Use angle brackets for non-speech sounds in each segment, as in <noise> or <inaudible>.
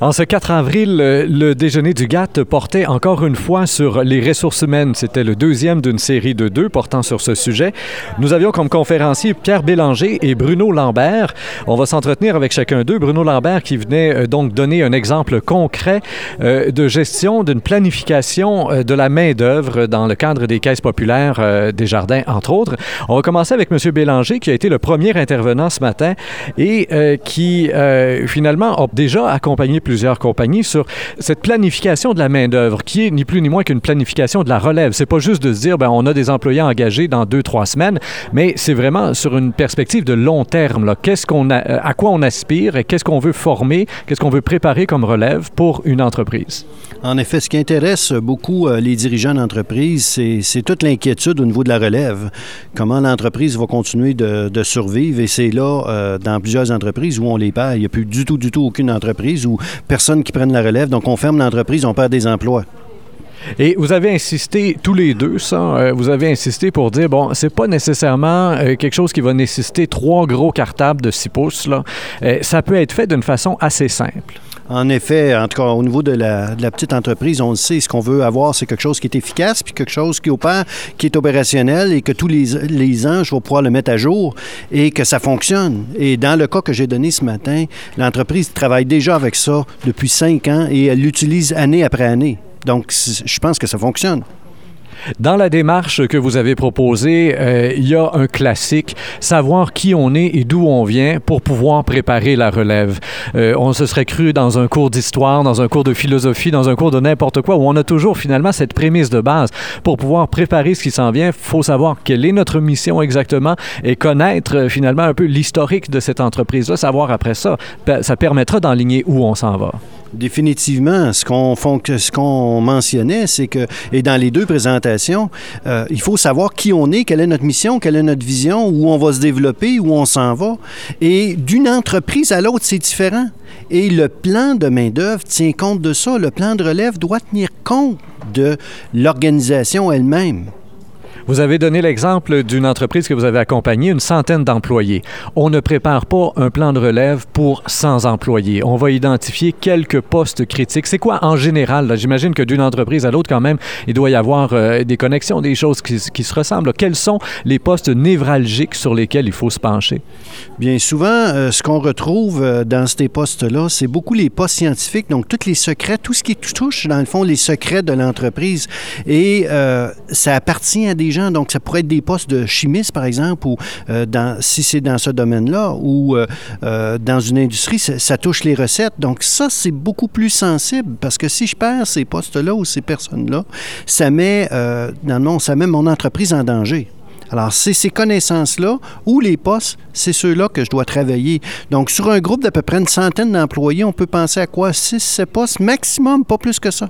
En ce 4 avril, le déjeuner du GATT portait encore une fois sur les ressources humaines. C'était le deuxième d'une série de deux portant sur ce sujet. Nous avions comme conférenciers Pierre Bélanger et Bruno Lambert. On va s'entretenir avec chacun d'eux. Bruno Lambert qui venait euh, donc donner un exemple concret euh, de gestion, d'une planification euh, de la main-d'œuvre dans le cadre des caisses populaires des jardins, entre autres. On va commencer avec M. Bélanger qui a été le premier intervenant ce matin et qui finalement a déjà accompagné plusieurs compagnies sur cette planification de la main-d'œuvre qui est ni plus ni moins qu'une planification de la relève. C'est pas juste de se dire, ben, on a des employés engagés dans deux, trois semaines, mais c'est vraiment sur une perspective de long terme. Qu'est-ce qu'on a, à quoi on aspire et qu'est-ce qu'on veut former, qu'est-ce qu'on veut préparer comme relève pour une entreprise? En effet, ce qui intéresse beaucoup euh, les dirigeants d'entreprise, c'est toute l'inquiétude au niveau de la relève. Comment l'entreprise va continuer de, survivre. Et c'est là, euh, dans plusieurs entreprises où on les perd. Il n'y a plus du tout, du tout aucune entreprise où personne qui prenne la relève. Donc, on ferme l'entreprise, on perd des emplois. Et vous avez insisté tous les deux, ça, euh, vous avez insisté pour dire, bon, c'est pas nécessairement euh, quelque chose qui va nécessiter trois gros cartables de 6 pouces. Euh, ça peut être fait d'une façon assez simple. En effet, en tout cas, au niveau de la, petite entreprise, on le sait, ce qu'on veut avoir, c'est quelque chose qui est efficace, puis quelque chose qui opère, qui est opérationnel et que tous les, les ans, je vais pouvoir le mettre à jour et que ça fonctionne. Et dans le cas que j'ai donné ce matin, l'entreprise travaille déjà avec ça depuis cinq ans et elle l'utilise année après année. Donc, je pense que ça fonctionne. Dans la démarche que vous avez proposée, euh, il y a un classique, savoir qui on est et d'où on vient pour pouvoir préparer la relève. Euh, on se serait cru dans un cours d'histoire, dans un cours de philosophie, dans un cours de n'importe quoi, où on a toujours finalement cette prémisse de base. Pour pouvoir préparer ce qui s'en vient, il faut savoir quelle est notre mission exactement et connaître euh, finalement un peu l'historique de cette entreprise-là, savoir après ça, ça permettra d'enligner où on s'en va. Définitivement, ce qu'on mentionnait, c'est que, et dans les deux présentations, euh, il faut savoir qui on est, quelle est notre mission, quelle est notre vision, où on va se développer, où on s'en va. Et d'une entreprise à l'autre, c'est différent. Et le plan de main-d'œuvre tient compte de ça. Le plan de relève doit tenir compte de l'organisation elle-même. Vous avez donné l'exemple d'une entreprise que vous avez accompagnée, une centaine d'employés. On ne prépare pas un plan de relève pour 100 employés. On va identifier quelques postes critiques. C'est quoi en général? J'imagine que d'une entreprise à l'autre, quand même, il doit y avoir euh, des connexions, des choses qui, se ressemblent. Quels sont les postes névralgiques sur lesquels il faut se pencher? Bien souvent, euh, ce qu'on retrouve euh, dans ces postes-là, c'est beaucoup les postes scientifiques, donc tous les secrets, tout ce qui touche, dans le fond, les secrets de l'entreprise. Et ça appartient à des gens donc, ça pourrait être des postes de chimiste, par exemple, ou euh, dans, si c'est dans ce domaine-là, ou euh, euh, dans une industrie, ça, touche les recettes. Donc, ça, c'est beaucoup plus sensible parce que si je perds ces postes-là ou ces personnes-là, ça met, ça met mon entreprise en danger. Alors, c'est ces connaissances-là ou les postes, c'est ceux-là que je dois travailler. Donc, sur un groupe d'à peu près une centaine d'employés, on peut penser à quoi? Six, sept postes maximum, pas plus que ça.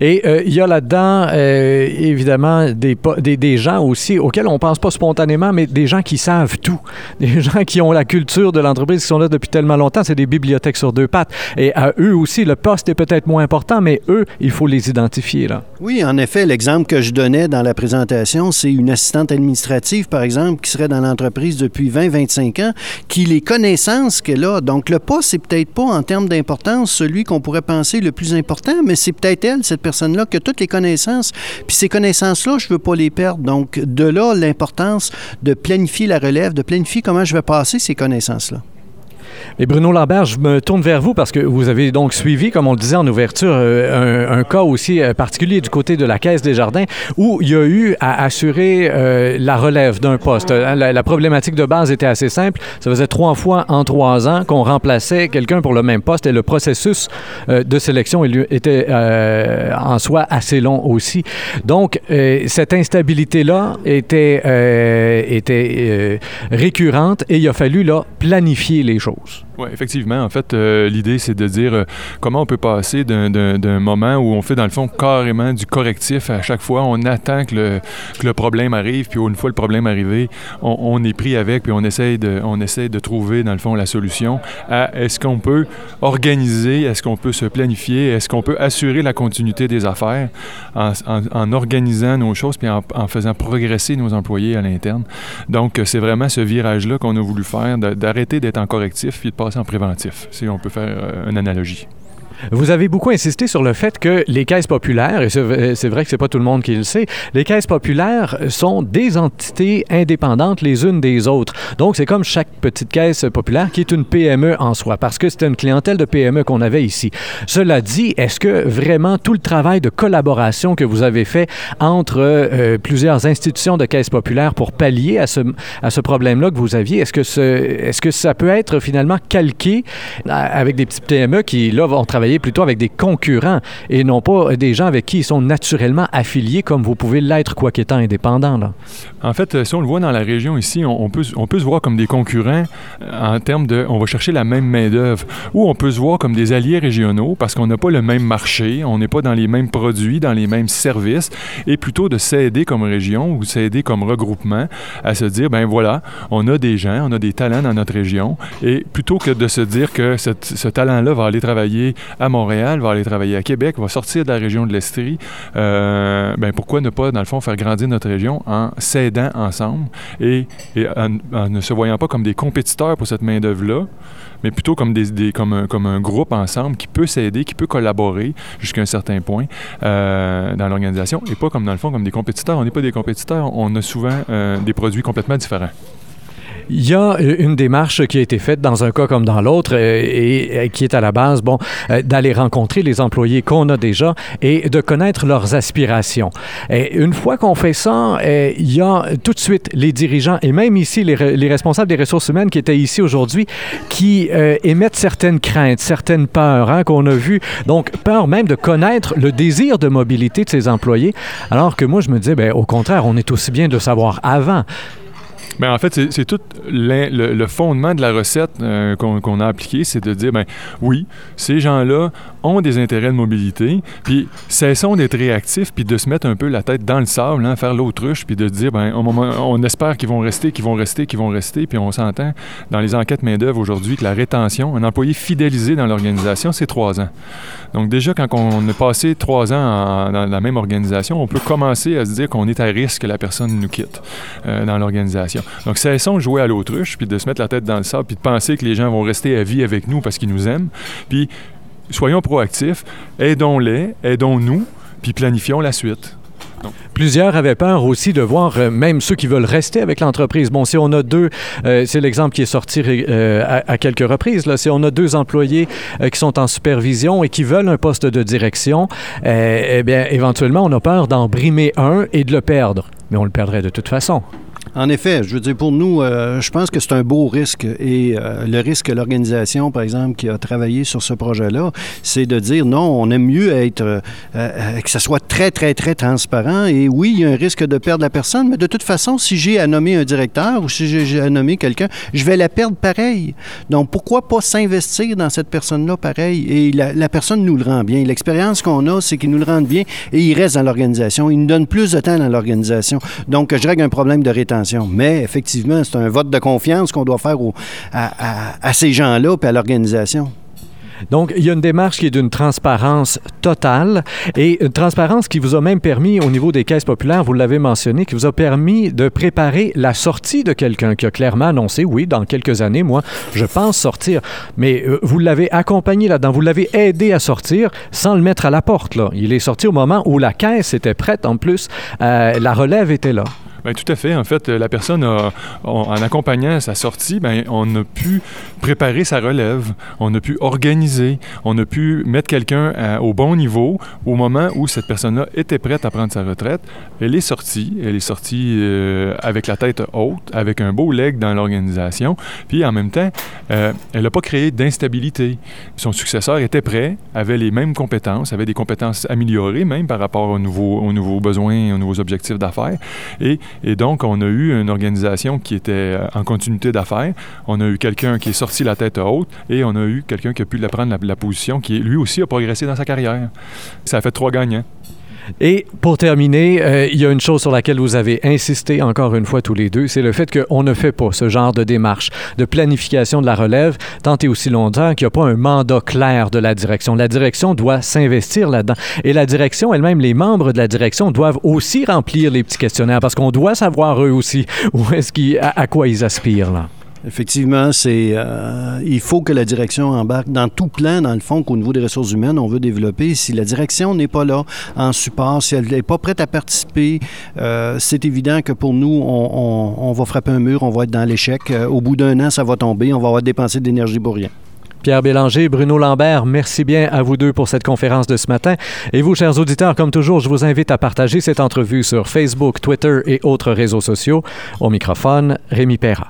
Et euh, il y a là-dedans, euh, évidemment, des, des, des, gens aussi auxquels on ne pense pas spontanément, mais des gens qui savent tout. <laughs> Des gens qui ont la culture de l'entreprise, qui sont là depuis tellement longtemps. C'est des bibliothèques sur deux pattes. Et à eux aussi, le poste est peut-être moins important, mais eux, il faut les identifier. Là. Oui, en effet, l'exemple que je donnais dans la présentation, c'est une assistante administrative, par exemple, qui serait dans l'entreprise depuis 20-25 ans, qui les connaissances qu'elle a. Donc, le poste, c'est peut-être pas en termes d'importance celui qu'on pourrait penser le plus important, mais c'est peut-être elle, cette personne-là, que toutes les connaissances. Puis ces connaissances-là, je ne veux pas les perdre. Donc, de là, l'importance de planifier la relève, de planifier comment je vais passer ces connaissances-là. Et Bruno Lambert, je me tourne vers vous parce que vous avez donc suivi, comme on le disait en ouverture, euh, un, cas aussi euh, particulier du côté de la Caisse des Jardins où il y a eu à assurer euh, la relève d'un poste. La, problématique de base était assez simple. Ça faisait trois fois en trois ans qu'on remplaçait quelqu'un pour le même poste et le processus de sélection était en soi assez long aussi. Donc, cette instabilité-là était, était récurrente et il a fallu là, planifier les choses. Jones. Oui, effectivement. En fait, euh, l'idée, c'est de dire euh, comment on peut passer d'un moment où on fait, dans le fond, carrément du correctif à chaque fois. On attend que le, problème arrive, puis une fois le problème arrivé, on, est pris avec, puis on essaie, de, on essaie de trouver, dans le fond, la solution à est-ce qu'on peut organiser, est-ce qu'on peut se planifier, est-ce qu'on peut assurer la continuité des affaires en organisant nos choses, puis en, en, faisant progresser nos employés à l'interne. Donc, c'est vraiment ce virage-là qu'on a voulu faire, d'arrêter d'être en correctif puis de passer en préventif, si on peut faire euh, une analogie. Vous avez beaucoup insisté sur le fait que les caisses populaires, et c'est vrai que c'est pas tout le monde qui le sait, les caisses populaires sont des entités indépendantes les unes des autres. Donc, c'est comme chaque petite caisse populaire qui est une PME en soi, parce que c'était une clientèle de PME qu'on avait ici. Cela dit, est-ce que vraiment tout le travail de collaboration que vous avez fait entre euh, plusieurs institutions de caisses populaires pour pallier à ce, problème-là que vous aviez, que, ce, que ça peut être finalement calqué avec des petites PME qui, là, vont travailler plutôt avec des concurrents et non pas des gens avec qui ils sont naturellement affiliés comme vous pouvez l'être quoi qu'étant indépendant. Là. En fait, euh, si on le voit dans la région ici, on, peut, on peut se voir comme des concurrents euh, en termes de on va chercher la même main-d'œuvre ou on peut se voir comme des alliés régionaux parce qu'on n'a pas le même marché, on n'est pas dans les mêmes produits, dans les mêmes services et plutôt de s'aider comme région ou s'aider comme regroupement à se dire ben voilà, on a des gens, on a des talents dans notre région et plutôt que de se dire que ce talent-là va aller travailler à Montréal, va aller travailler à Québec, va sortir de la région de l'Estrie, euh, ben pourquoi ne pas, dans le fond, faire grandir notre région en s'aidant ensemble et, en, ne se voyant pas comme des compétiteurs pour cette main-d'œuvre-là, mais plutôt comme, des, comme, un, comme un groupe ensemble qui peut s'aider, qui peut collaborer jusqu'à un certain point euh, dans l'organisation et pas comme, dans le fond, comme des compétiteurs. On n'est pas des compétiteurs, on a souvent euh, des produits complètement différents. Il y a euh, une démarche qui a été faite dans un cas comme dans l'autre euh, et, qui est à la base, bon, euh, d'aller rencontrer les employés qu'on a déjà et de connaître leurs aspirations. Et une fois qu'on fait ça, il y a tout de suite les dirigeants et même ici les, responsables des ressources humaines qui étaient ici aujourd'hui qui émettent certaines craintes, certaines peurs hein, qu'on a vues. Donc, peur même de connaître le désir de mobilité de ces employés, alors que moi, je me disais, ben, au contraire, on est aussi bien de savoir avant. Mais en fait, c'est tout le, fondement de la recette euh, qu'on a appliqué, c'est de dire, ben oui, ces gens-là ont des intérêts de mobilité, puis cessons d'être réactifs, puis de se mettre un peu la tête dans le sable, hein, faire l'autruche, puis de dire, ben on espère qu'ils vont rester, qu'ils vont rester, qu'ils vont rester, puis on s'entend dans les enquêtes main-d'œuvre aujourd'hui que la rétention, un employé fidélisé dans l'organisation, c'est trois ans. Donc déjà, quand on est passé trois ans dans la même organisation, on peut commencer à se dire qu'on est à risque que la personne nous quitte euh, dans l'organisation. Donc, cessons de jouer à l'autruche, puis de se mettre la tête dans le sable, puis de penser que les gens vont rester à vie avec nous parce qu'ils nous aiment. Puis, soyons proactifs, aidons-les, aidons-nous, puis planifions la suite. Plusieurs avaient peur aussi de voir euh, même ceux qui veulent rester avec l'entreprise. Bon, si on a deux, euh, c'est l'exemple qui est sorti euh, à, quelques reprises, là, si on a deux employés qui sont en supervision et qui veulent un poste de direction, eh bien, éventuellement, on a peur d'en brimer un et de le perdre. Mais on le perdrait de toute façon. En effet, je veux dire, pour nous, euh, je pense que c'est un beau risque. Et euh, le risque que l'organisation, par exemple, qui a travaillé sur ce projet-là, c'est de dire non, on aime mieux être, euh, que ça soit très, très, très transparent. Et oui, il y a un risque de perdre la personne, mais de toute façon, si j'ai à nommer un directeur ou si j'ai à nommer quelqu'un, je vais la perdre pareil. Donc, pourquoi pas s'investir dans cette personne-là pareil? Et la, personne nous le rend bien. L'expérience qu'on a, c'est qu'il nous le rend bien et il reste dans l'organisation. Il nous donne plus de temps dans l'organisation. Donc, je règle un problème de rétention mais effectivement, c'est un vote de confiance qu'on doit faire à, ces gens-là et à l'organisation. Donc, il y a une démarche qui est d'une transparence totale et une transparence qui vous a même permis, au niveau des caisses populaires, vous l'avez mentionné, qui vous a permis de préparer la sortie de quelqu'un qui a clairement annoncé, oui, dans quelques années, moi, je pense sortir. Mais euh, vous l'avez accompagné là-dedans, vous l'avez aidé à sortir sans le mettre à la porte. Il est sorti au moment où la caisse était prête. En plus, euh, la relève était là. Bien, tout à fait. En fait, la personne, en accompagnant sa sortie, bien, on a pu préparer sa relève, on a pu organiser, on a pu mettre quelqu'un euh, au bon niveau au moment où cette personne-là était prête à prendre sa retraite. Elle est sortie, elle est sortie euh, avec la tête haute, avec un beau leg dans l'organisation, puis en même temps, euh, elle n'a pas créé d'instabilité. Son successeur était prêt, avait les mêmes compétences, avait des compétences améliorées même par rapport aux nouveaux, aux nouveaux besoins, aux nouveaux objectifs d'affaires, et et donc, on a eu une organisation qui était euh, en continuité d'affaires. On a eu quelqu'un qui est sorti la tête haute et on a eu quelqu'un qui a pu prendre la, position qui, lui aussi, a progressé dans sa carrière. Ça a fait trois gagnants. Et pour terminer, euh, il y a une chose sur laquelle vous avez insisté encore une fois tous les deux, c'est le fait qu'on ne fait pas ce genre de démarche de planification de la relève tant et aussi longtemps qu'il n'y a pas un mandat clair de la direction. La direction doit s'investir là-dedans. Et la direction elle-même, les membres de la direction doivent aussi remplir les petits questionnaires parce qu'on doit savoir eux aussi <laughs> où est-ce qu'ils, à, quoi ils aspirent là. Effectivement, c'est euh, il faut que la direction embarque dans tout plan, dans le fond, qu'au niveau des ressources humaines, on veut développer. Si la direction n'est pas là en support, si elle n'est pas prête à participer, euh, c'est évident que pour nous, on, va frapper un mur, on va être dans l'échec. Euh, au bout d'un an, ça va tomber, on va avoir dépensé de l'énergie pour rien. Pierre Bélanger, Bruno Lambert, merci bien à vous deux pour cette conférence de ce matin. Et vous, chers auditeurs, comme toujours, je vous invite à partager cette entrevue sur Facebook, Twitter et autres réseaux sociaux. Au microphone, Rémi Perra.